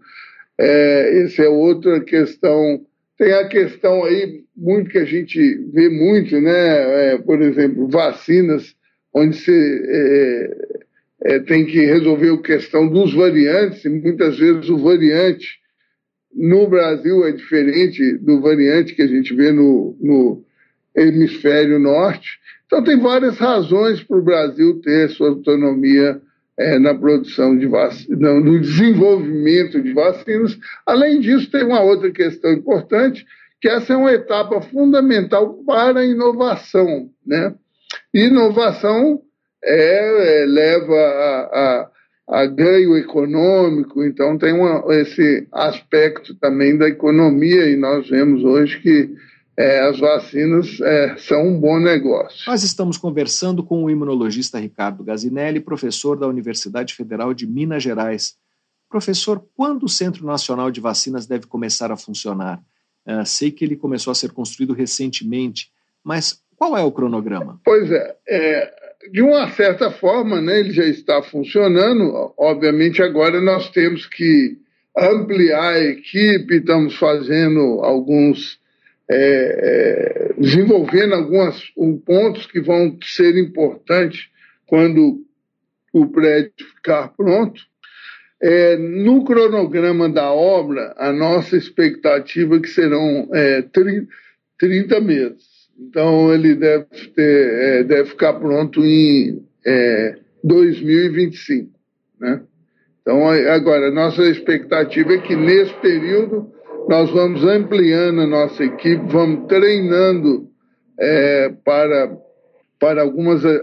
É, essa é outra questão. Tem a questão aí, muito que a gente vê muito, né? É, por exemplo, vacinas, onde se. É, é, tem que resolver a questão dos variantes, e muitas vezes o variante no Brasil é diferente do variante que a gente vê no, no hemisfério norte. Então, tem várias razões para o Brasil ter sua autonomia é, na produção de vacinas, no desenvolvimento de vacinas. Além disso, tem uma outra questão importante, que essa é uma etapa fundamental para a inovação. Né? inovação é, é, leva a, a, a, ganho econômico, então tem uma, esse aspecto também da economia, e nós vemos hoje que é, as vacinas é, são um bom negócio. Nós estamos conversando com o imunologista Ricardo Gazinelli, professor da Universidade Federal de Minas Gerais. Professor, quando o Centro Nacional de Vacinas deve começar a funcionar? Uh, sei que ele começou a ser construído recentemente, mas qual é o cronograma? Pois é, é de uma certa forma, né, ele já está funcionando. Obviamente, agora nós temos que ampliar a equipe, estamos fazendo alguns. É, é, desenvolvendo alguns pontos que vão ser importantes quando o prédio ficar pronto. É, no cronograma da obra, a nossa expectativa é que serão é, 30, 30 meses. Então, ele deve, ter, é, deve ficar pronto em é, 2025. Né? Então, agora, nossa expectativa é que nesse período nós vamos ampliando a nossa equipe, vamos treinando é, para, para algumas é,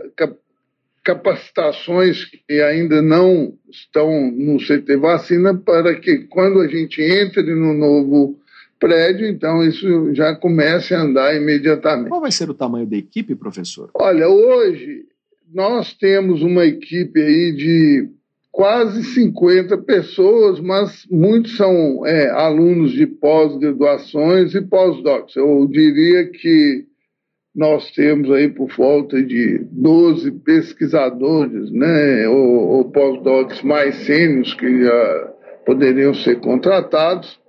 capacitações que ainda não estão no CT vacina, para que quando a gente entre no novo prédio, então isso já comece a andar imediatamente. Qual vai ser o tamanho da equipe, professor? Olha, hoje nós temos uma equipe aí de quase 50 pessoas, mas muitos são é, alunos de pós-graduações e pós-docs. Eu diria que nós temos aí por volta de 12 pesquisadores, né, ou, ou pós-docs mais sênios que já poderiam ser contratados.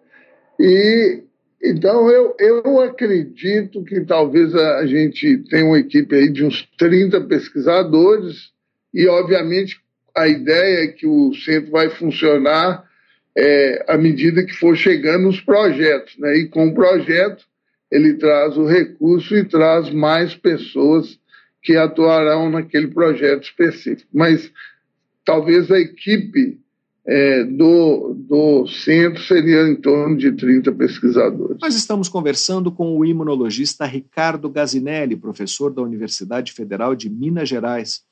E então eu, eu acredito que talvez a gente tenha uma equipe aí de uns 30 pesquisadores e, obviamente, a ideia é que o centro vai funcionar é, à medida que for chegando os projetos. Né? E com o projeto, ele traz o recurso e traz mais pessoas que atuarão naquele projeto específico. Mas talvez a equipe é, do, do centro seria em torno de 30 pesquisadores. Nós estamos conversando com o imunologista Ricardo Gazinelli, professor da Universidade Federal de Minas Gerais.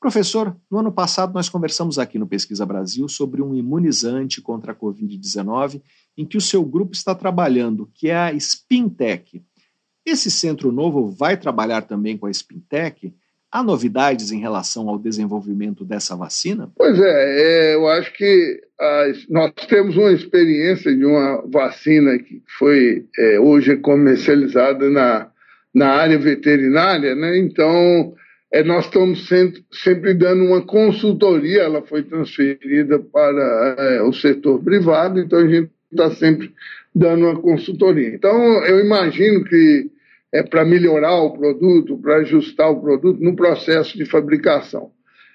Professor, no ano passado nós conversamos aqui no Pesquisa Brasil sobre um imunizante contra a Covid-19 em que o seu grupo está trabalhando, que é a Spintec. Esse centro novo vai trabalhar também com a Spintec? Há novidades em relação ao desenvolvimento dessa vacina? Pois é, é eu acho que nós temos uma experiência de uma vacina que foi é, hoje comercializada na, na área veterinária, né? Então, é, nós estamos sempre, sempre, dando uma consultoria, ela foi transferida para é, o setor privado, então a gente está sempre dando uma consultoria. Então, eu imagino que é, para melhorar o produto, para ajustar o produto no processo de fabricação.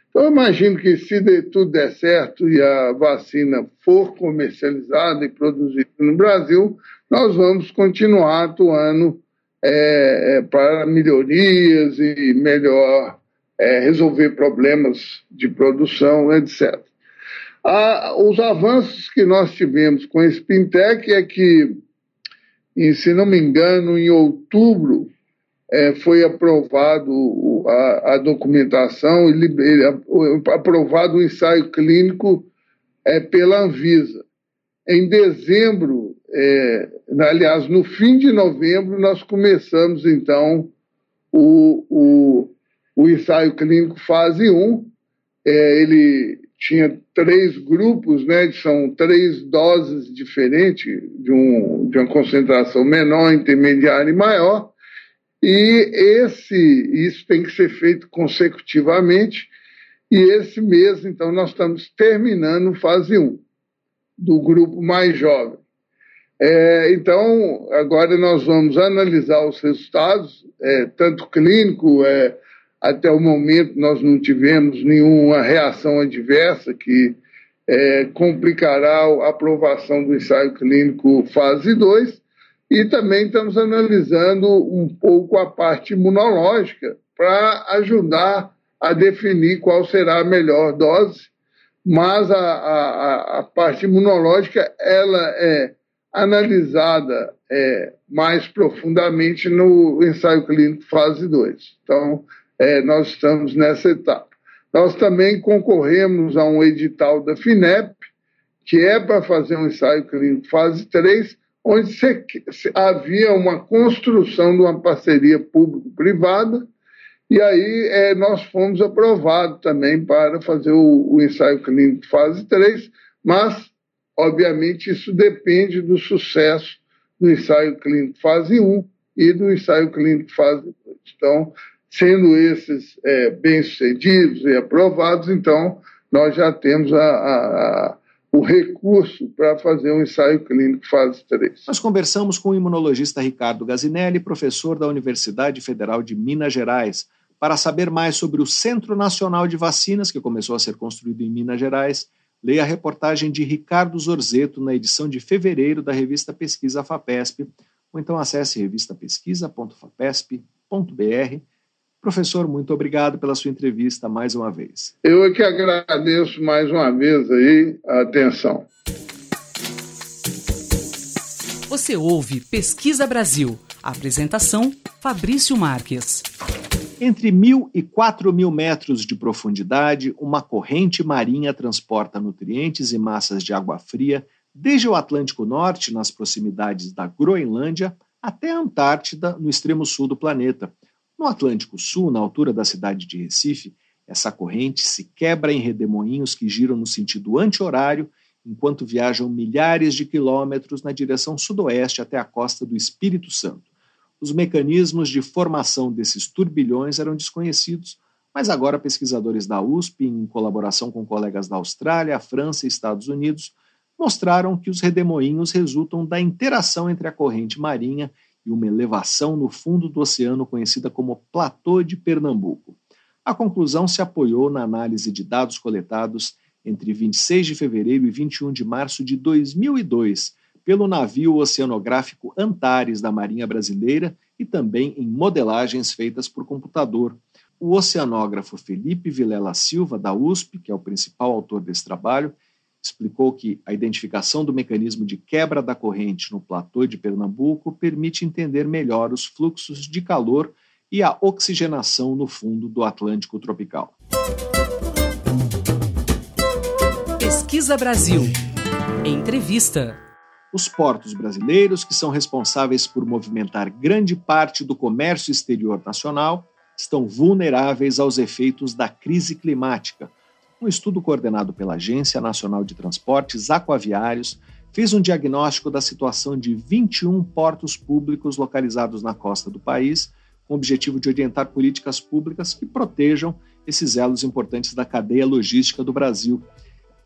Então, eu imagino que se de, tudo der certo e a vacina for comercializada e produzida no Brasil, nós vamos continuar atuando é, é para melhorias e melhor é, resolver problemas de produção, etc. Ah, os avanços que nós tivemos com a Spintec é que e, se não me engano, em outubro é, foi aprovado a, a documentação, aprovado o ensaio clínico é, pela Anvisa. Em dezembro, é, aliás, no fim de novembro, nós começamos, então, o, o, o ensaio clínico fase 1. É, ele tinha três grupos, né, são três doses diferentes, de, um, de uma concentração menor, intermediária e maior, e esse, isso tem que ser feito consecutivamente, e esse mês, então, nós estamos terminando fase 1, do grupo mais jovem. É, então, agora nós vamos analisar os resultados, é, tanto clínico, é, até o momento, nós não tivemos nenhuma reação adversa que é, complicará a aprovação do ensaio clínico fase 2. E também estamos analisando um pouco a parte imunológica para ajudar a definir qual será a melhor dose. Mas a, a, a parte imunológica ela é analisada é, mais profundamente no ensaio clínico fase 2. Então, é, nós estamos nessa etapa. Nós também concorremos a um edital da FINEP, que é para fazer um ensaio clínico fase 3 onde se, se, havia uma construção de uma parceria público-privada, e aí é, nós fomos aprovados também para fazer o, o ensaio clínico fase 3, mas, obviamente, isso depende do sucesso do ensaio clínico fase 1 e do ensaio clínico fase 2. Então, sendo esses é, bem-sucedidos e aprovados, então nós já temos a, a, o recurso para fazer um ensaio clínico fase 3. Nós conversamos com o imunologista Ricardo Gazinelli, professor da Universidade Federal de Minas Gerais, para saber mais sobre o Centro Nacional de Vacinas, que começou a ser construído em Minas Gerais. Leia a reportagem de Ricardo Zorzeto na edição de fevereiro da revista Pesquisa FAPESP, ou então acesse revistapesquisa.fapesp.br Professor, muito obrigado pela sua entrevista mais uma vez. Eu é que agradeço mais uma vez aí a atenção. Você ouve Pesquisa Brasil. Apresentação: Fabrício Marques. Entre mil e quatro mil metros de profundidade, uma corrente marinha transporta nutrientes e massas de água fria desde o Atlântico Norte, nas proximidades da Groenlândia, até a Antártida, no extremo sul do planeta no Atlântico Sul, na altura da cidade de Recife, essa corrente se quebra em redemoinhos que giram no sentido anti-horário, enquanto viajam milhares de quilômetros na direção sudoeste até a costa do Espírito Santo. Os mecanismos de formação desses turbilhões eram desconhecidos, mas agora pesquisadores da USP, em colaboração com colegas da Austrália, França e Estados Unidos, mostraram que os redemoinhos resultam da interação entre a corrente marinha e uma elevação no fundo do oceano conhecida como Platô de Pernambuco. A conclusão se apoiou na análise de dados coletados entre 26 de fevereiro e 21 de março de 2002 pelo navio oceanográfico Antares da Marinha Brasileira e também em modelagens feitas por computador. O oceanógrafo Felipe Vilela Silva, da USP, que é o principal autor desse trabalho, explicou que a identificação do mecanismo de quebra da corrente no platô de Pernambuco permite entender melhor os fluxos de calor e a oxigenação no fundo do Atlântico tropical. Pesquisa Brasil. Entrevista. Os portos brasileiros, que são responsáveis por movimentar grande parte do comércio exterior nacional, estão vulneráveis aos efeitos da crise climática um estudo coordenado pela Agência Nacional de Transportes Aquaviários fez um diagnóstico da situação de 21 portos públicos localizados na costa do país, com o objetivo de orientar políticas públicas que protejam esses elos importantes da cadeia logística do Brasil.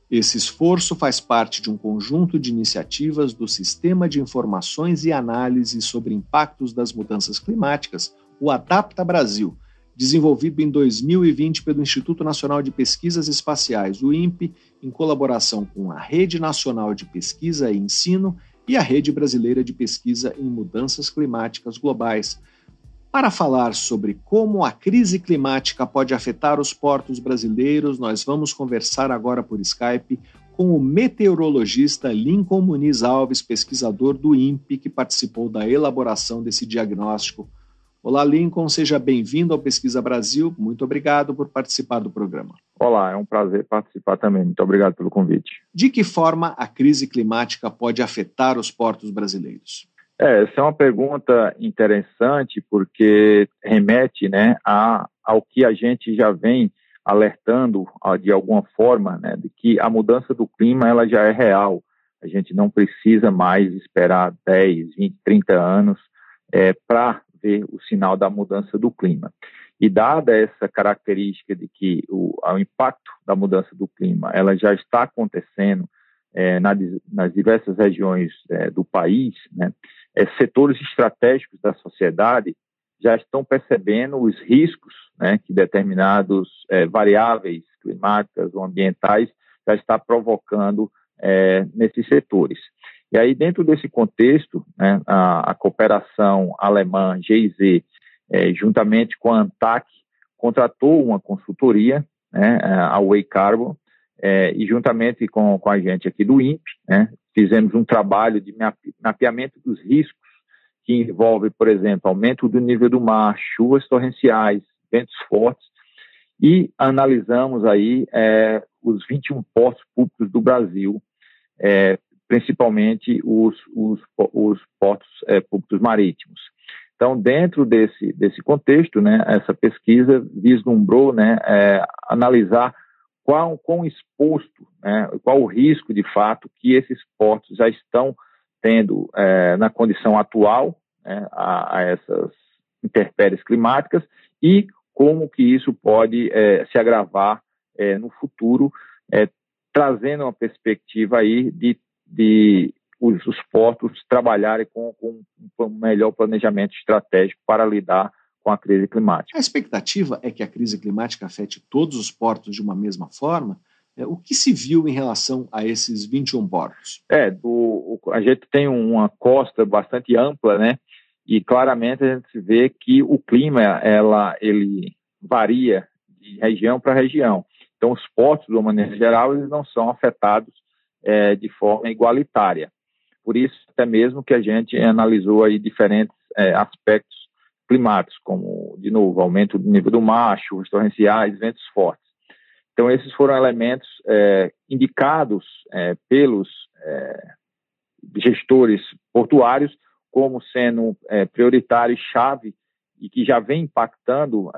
Esse esforço faz parte de um conjunto de iniciativas do Sistema de Informações e Análises sobre Impactos das Mudanças Climáticas, o Adapta Brasil desenvolvido em 2020 pelo Instituto Nacional de Pesquisas Espaciais, o INPE, em colaboração com a Rede Nacional de Pesquisa e Ensino e a Rede Brasileira de Pesquisa em Mudanças Climáticas Globais. Para falar sobre como a crise climática pode afetar os portos brasileiros, nós vamos conversar agora por Skype com o meteorologista Lincoln Muniz Alves, pesquisador do INPE, que participou da elaboração desse diagnóstico. Olá, Lincoln, seja bem-vindo ao Pesquisa Brasil. Muito obrigado por participar do programa. Olá, é um prazer participar também. Muito obrigado pelo convite. De que forma a crise climática pode afetar os portos brasileiros? É, essa é uma pergunta interessante porque remete né, a, ao que a gente já vem alertando de alguma forma, né, de que a mudança do clima ela já é real. A gente não precisa mais esperar 10, 20, 30 anos é, para ver o sinal da mudança do clima. E dada essa característica de que o, o impacto da mudança do clima ela já está acontecendo é, na, nas diversas regiões é, do país, né, é, setores estratégicos da sociedade já estão percebendo os riscos né, que determinados é, variáveis climáticas ou ambientais já está provocando é, nesses setores. E aí, dentro desse contexto, né, a, a, cooperação alemã GIZ, é, juntamente com a ANTAC, contratou uma consultoria, né, a Way Carbon, é, e juntamente com, com a gente aqui do INPE, né, fizemos um trabalho de mapeamento dos riscos que envolve, por exemplo, aumento do nível do mar, chuvas torrenciais, ventos fortes, e analisamos aí é, os 21 portos públicos do Brasil, é, principalmente os, os, os portos é, públicos marítimos. Então, dentro desse, desse contexto, né, essa pesquisa vislumbrou né, é, analisar qual, quão exposto, né, qual o risco, de fato, que esses portos já estão tendo é, na condição atual né, a, a, essas intempéries climáticas e como que isso pode é, se agravar é, no futuro, é, trazendo uma perspectiva aí de, de os, os portos trabalharem com, com, um melhor planejamento estratégico para lidar com a crise climática. A expectativa é que a crise climática afete todos os portos de uma mesma forma? É, o que se viu em relação a esses 21 portos? É, do, a gente tem uma costa bastante ampla, né? E claramente a gente vê que o clima ela, ele varia de região para região. Então, os portos, de uma maneira geral, eles não são afetados é, de forma igualitária. Por isso, até mesmo que a gente analisou aí diferentes é, aspectos climáticos, como, de novo, aumento do nível do mar, chuvas torrenciais, ventos fortes. Então, esses foram elementos é, indicados é, pelos é, gestores portuários como sendo é, prioritários chave e que já vem impactando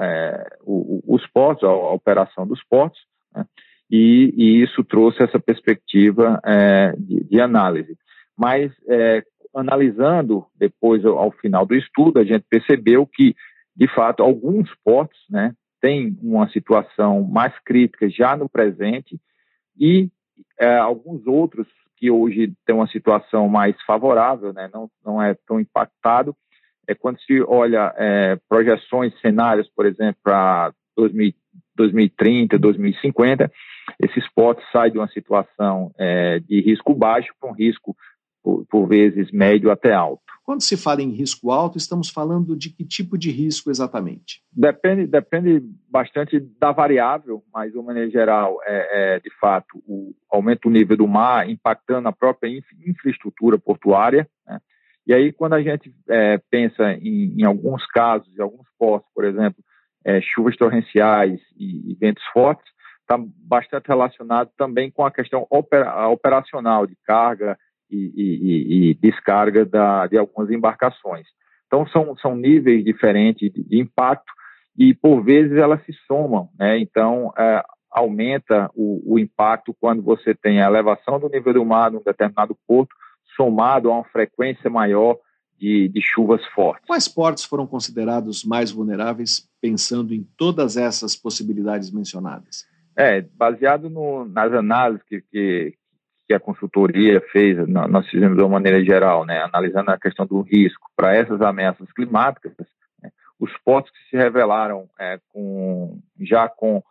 os portos, a, a, operação dos portos, né? E, e, isso trouxe essa perspectiva é, de, de, análise. Mas, é, analisando depois ao, final do estudo, a gente percebeu que, de fato, alguns portos né, têm uma situação mais crítica já no presente e é, alguns outros que hoje têm uma situação mais favorável, né, não, não é tão impactado, é quando se olha é, projeções, cenários, por exemplo, para 2030, 2050, esses potes saem de uma situação é, de risco baixo para um risco, por, por, vezes, médio até alto. Quando se fala em risco alto, estamos falando de que tipo de risco exatamente? Depende, depende bastante da variável, mas, de uma maneira geral, é, é de fato o aumento do nível do mar impactando a própria infraestrutura portuária, né? E aí, quando a gente é, pensa em, em, alguns casos, em alguns postos, por exemplo, é, chuvas torrenciais e, e ventos fortes, está bastante relacionado também com a questão opera, operacional de carga e, e, e descarga da, de algumas embarcações. Então, são, são níveis diferentes de, de impacto e, por vezes, elas se somam. Né? Então, é, aumenta o, o impacto quando você tem a elevação do nível do mar num determinado porto, somado a uma frequência maior de, de, chuvas fortes. Quais portos foram considerados mais vulneráveis, pensando em todas essas possibilidades mencionadas? É, baseado no, nas análises que, que, que, a consultoria fez, nós fizemos de uma maneira geral, né, analisando a questão do risco para essas ameaças climáticas, né, os portos que se revelaram é, com, já com,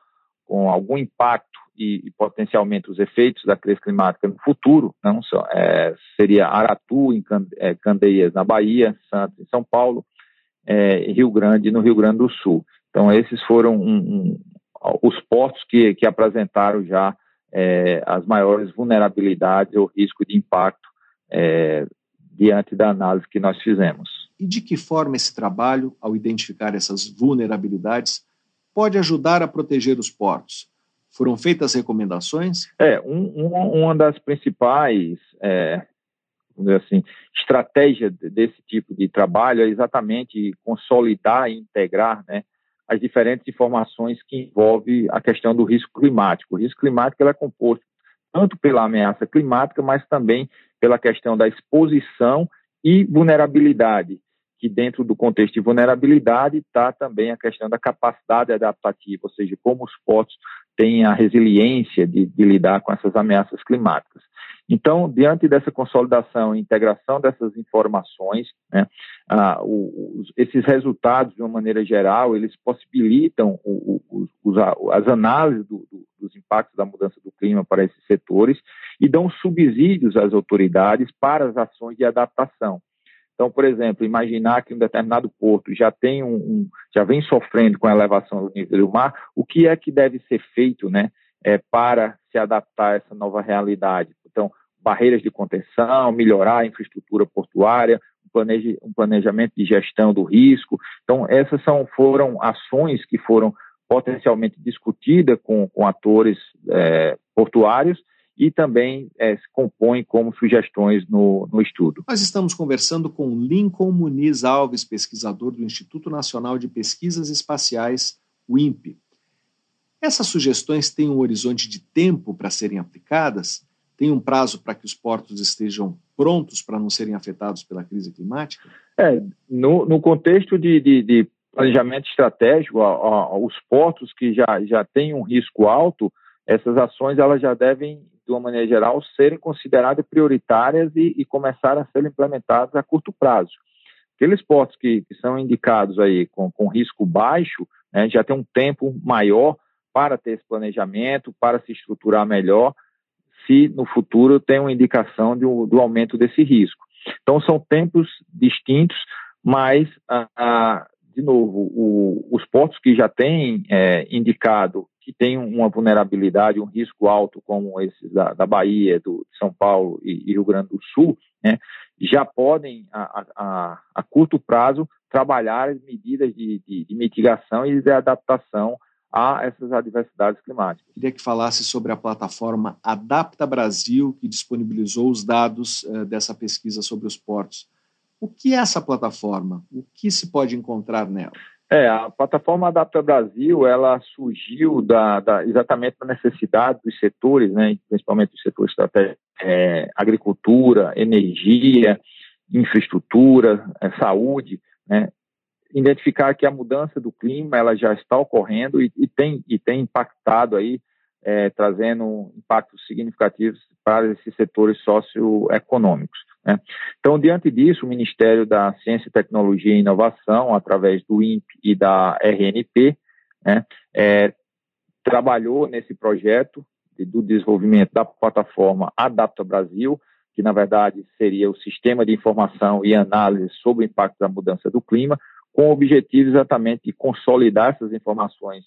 com algum impacto e, e, potencialmente os efeitos da crise climática no futuro, não só, é, seria Aratu, em é, Candeias, na Bahia, Santos, em São Paulo, é, Rio Grande, no Rio Grande do Sul. Então, esses foram um, um, os portos que, que apresentaram já é, as maiores vulnerabilidades ou risco de impacto é, diante da análise que nós fizemos. E de que forma esse trabalho, ao identificar essas vulnerabilidades, pode ajudar a proteger os portos? Foram feitas recomendações? É, um, um, uma das principais é, assim, estratégias desse tipo de trabalho é exatamente consolidar e integrar né, as diferentes informações que envolvem a questão do risco climático. O risco climático é composto tanto pela ameaça climática, mas também pela questão da exposição e vulnerabilidade que dentro do contexto de vulnerabilidade está também a questão da capacidade adaptativa, ou seja, como os portos têm a resiliência de, de lidar com essas ameaças climáticas. Então, diante dessa consolidação e integração dessas informações, né, os, esses resultados, de uma maneira geral, eles possibilitam o, o, os, as análises do, do, dos impactos da mudança do clima para esses setores e dão subsídios às autoridades para as ações de adaptação. Então, por exemplo, imaginar que um determinado porto já tem um, um, já vem sofrendo com a elevação do nível do mar, o que é que deve ser feito, né, é, para se adaptar a essa nova realidade? Então, barreiras de contenção, melhorar a infraestrutura portuária, um, planejamento de gestão do risco. Então, essas são, foram ações que foram potencialmente discutidas com, com atores é, portuários e também é, se compõem como sugestões no, no estudo. Nós estamos conversando com Lincoln Muniz Alves, pesquisador do Instituto Nacional de Pesquisas Espaciais, o INPE. Essas sugestões têm um horizonte de tempo para serem aplicadas? Tem um prazo para que os portos estejam prontos para não serem afetados pela crise climática? É, no, no contexto de, de, de planejamento estratégico, a, a, os portos que já, já têm um risco alto, essas ações elas já devem, de uma maneira geral, serem consideradas prioritárias e, e começar a ser implementadas a curto prazo. Aqueles portos que, que são indicados aí com, com risco baixo, né, já tem um tempo maior para ter esse planejamento, para se estruturar melhor, se no futuro tem uma indicação do, do aumento desse risco. Então, são tempos distintos, mas, ah, de novo, o, os portos que já têm é, indicado que tem uma vulnerabilidade, um risco alto, como esses da, da Bahia, do, de São Paulo e, e, Rio Grande do Sul, né, já podem, a, a, a, curto prazo, trabalhar as medidas de, de, de mitigação e de adaptação a essas adversidades climáticas. Queria que falasse sobre a plataforma Adapta Brasil, que disponibilizou os dados uh, dessa pesquisa sobre os portos. O que é essa plataforma? O que se pode encontrar nela? É, a plataforma Adapta Brasil, ela surgiu da, da, exatamente da necessidade dos setores, né, principalmente dos setores estratégicos, é, agricultura, energia, infraestrutura, é, saúde, né, identificar que a mudança do clima ela já está ocorrendo e, e tem, e tem impactado aí, é, trazendo impactos significativos para esses setores socioeconômicos. Né? Então, diante disso, o Ministério da Ciência, Tecnologia e Inovação, através do INPE e da RNP, né, é, trabalhou nesse projeto de, do desenvolvimento da plataforma Adapta Brasil, que na verdade seria o sistema de informação e análise sobre o impacto da mudança do clima, com o objetivo exatamente de consolidar essas informações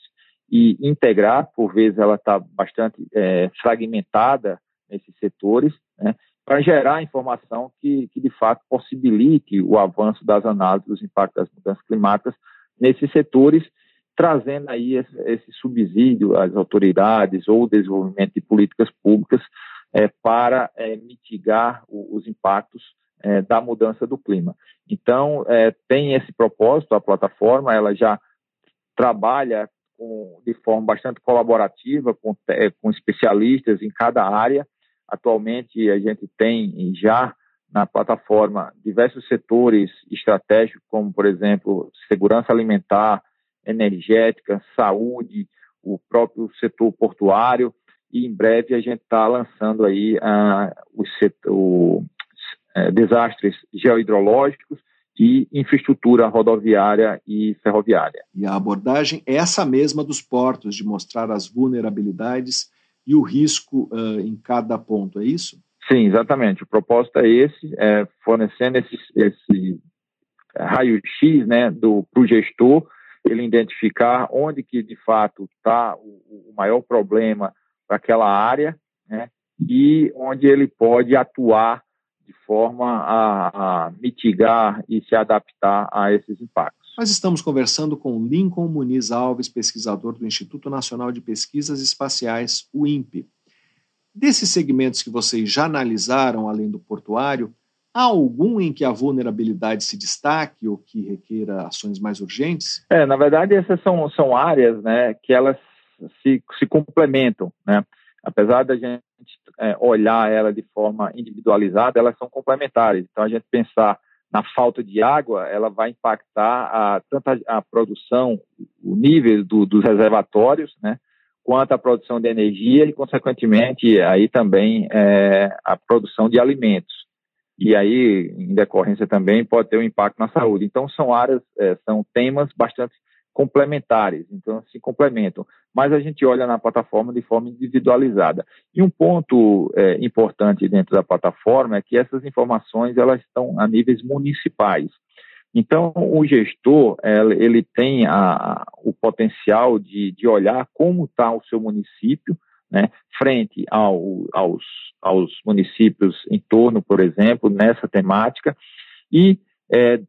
e integrar, por vezes ela está bastante é, fragmentada nesses setores, né, para gerar informação que, que, de fato, possibilite o avanço das análises dos impactos das mudanças climáticas nesses setores, trazendo aí esse, subsídio às autoridades ou desenvolvimento de políticas públicas é, para é, mitigar o, os impactos é, da mudança do clima. Então, é, tem esse propósito, a plataforma, ela já trabalha com, de forma bastante colaborativa com, com especialistas em cada área, Atualmente, a gente tem já na plataforma diversos setores estratégicos, como, por exemplo, segurança alimentar, energética, saúde, o próprio setor portuário, e em breve a gente está lançando aí uh, os setor, uh, desastres geohidrológicos e infraestrutura rodoviária e ferroviária. E a abordagem é essa mesma dos portos, de mostrar as vulnerabilidades e o risco uh, em cada ponto, é isso? Sim, exatamente. O propósito é esse, é fornecendo esse, esse raio-x né, para o gestor, ele identificar onde que de fato está o, o, maior problema para aquela área, né, e onde ele pode atuar de forma a, a mitigar e se adaptar a esses impactos. Nós estamos conversando com Lincoln Muniz Alves, pesquisador do Instituto Nacional de Pesquisas Espaciais, o INPE. Desses segmentos que vocês já analisaram, além do portuário, há algum em que a vulnerabilidade se destaque ou que requeira ações mais urgentes? É, na verdade, essas são, são áreas né, que elas se, se complementam. Né? Apesar da gente é, olhar ela de forma individualizada, elas são complementares. Então, a gente pensar na falta de água, ela vai impactar a, tanto a, a produção, o nível do, dos reservatórios, né, quanto a produção de energia e, consequentemente, aí também é, a produção de alimentos. E aí, em decorrência também, pode ter um impacto na saúde. Então, são áreas, é, são temas bastante complementares, então se complementam. Mas a gente olha na plataforma de forma individualizada. E um ponto é, importante dentro da plataforma é que essas informações elas estão a níveis municipais. Então, o gestor ele tem a, o potencial de, de olhar como está o seu município, né, frente ao, aos, aos municípios em torno, por exemplo, nessa temática, e é,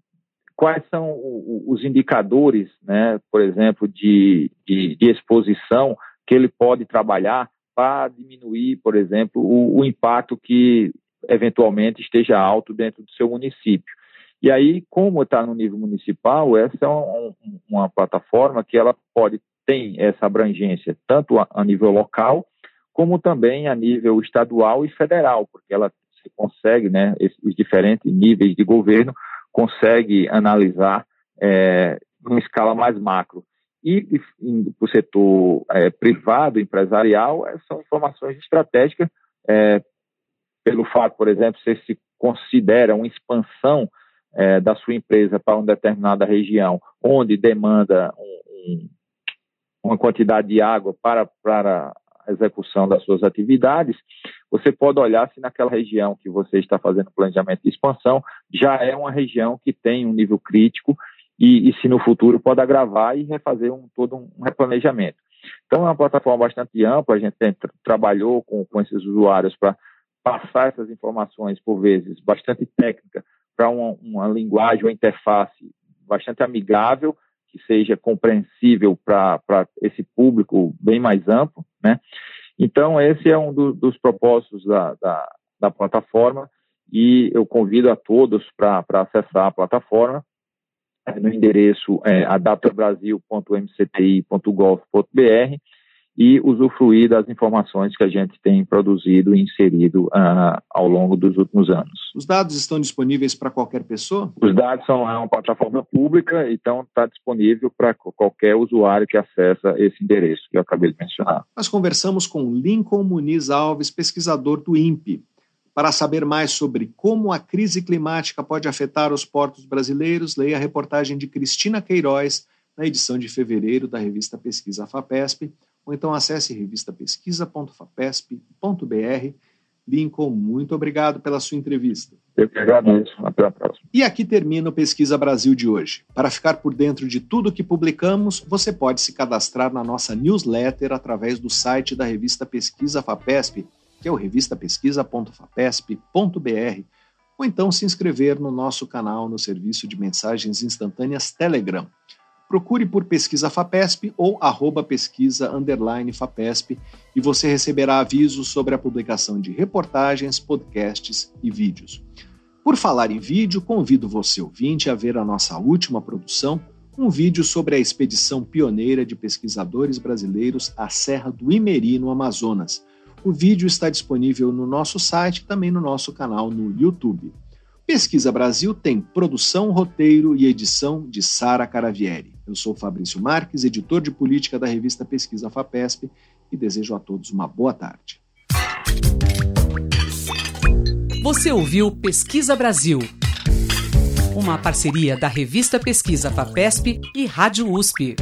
quais são os indicadores, né, por exemplo, de, de, de, exposição que ele pode trabalhar para diminuir, por exemplo, o, o impacto que eventualmente esteja alto dentro do seu município. E aí, como está no nível municipal, essa é um, uma plataforma que ela pode ter essa abrangência tanto a, a, nível local como também a nível estadual e federal, porque ela consegue, né, esses, os diferentes níveis de governo consegue analisar é, uma escala mais macro. E indo para o setor é, privado, empresarial, é, são informações estratégicas, é, pelo fato, por exemplo, se se considera uma expansão é, da sua empresa para uma determinada região, onde demanda um, um, uma quantidade de água para, para a execução das suas atividades, você pode olhar se naquela região que você está fazendo planejamento de expansão já é uma região que tem um nível crítico e, e se no futuro pode agravar e refazer um, todo um replanejamento. Então é uma plataforma bastante ampla, a gente tem, trabalhou com, com esses usuários para passar essas informações, por vezes, bastante técnica, para uma, uma linguagem, uma interface bastante amigável, que seja compreensível para esse público bem mais amplo, né? Então, esse é um do, dos propósitos da, da, da, plataforma e eu convido a todos para acessar a plataforma. É, no endereço é, e usufruir das informações que a gente tem produzido e inserido uh, ao longo dos últimos anos. Os dados estão disponíveis para qualquer pessoa? Os dados são uma plataforma pública, então está disponível para qualquer usuário que acessa esse endereço que eu acabei de mencionar. Nós conversamos com Lincoln Muniz Alves, pesquisador do INPE, para saber mais sobre como a crise climática pode afetar os portos brasileiros, leia a reportagem de Cristina Queiroz na edição de fevereiro da revista Pesquisa FAPESP ou então acesse revistapesquisa.fapesp.br. Lincoln, muito obrigado pela sua entrevista. Eu que agradeço. Até a próxima. E aqui termina o Pesquisa Brasil de hoje. Para ficar por dentro de tudo que publicamos, você pode se cadastrar na nossa newsletter através do site da revista Pesquisa FAPESP, que é o revistapesquisa.fapesp.br, ou então se inscrever no nosso canal no serviço de mensagens instantâneas Telegram. Procure por Pesquisa FAPESP ou arroba pesquisa underline FAPESP e você receberá avisos sobre a publicação de reportagens, podcasts e vídeos. Por falar em vídeo, convido você ouvinte a ver a nossa última produção, um vídeo sobre a expedição pioneira de pesquisadores brasileiros à Serra do Imeri, no Amazonas. O vídeo está disponível no nosso site e também no nosso canal no YouTube. Pesquisa Brasil tem produção, roteiro e edição de Sara Caravieri. Eu sou Fabrício Marques, editor de política da revista Pesquisa FAPESP e desejo a todos uma boa tarde. Você ouviu Pesquisa Brasil, uma parceria da revista Pesquisa FAPESP e Rádio USP.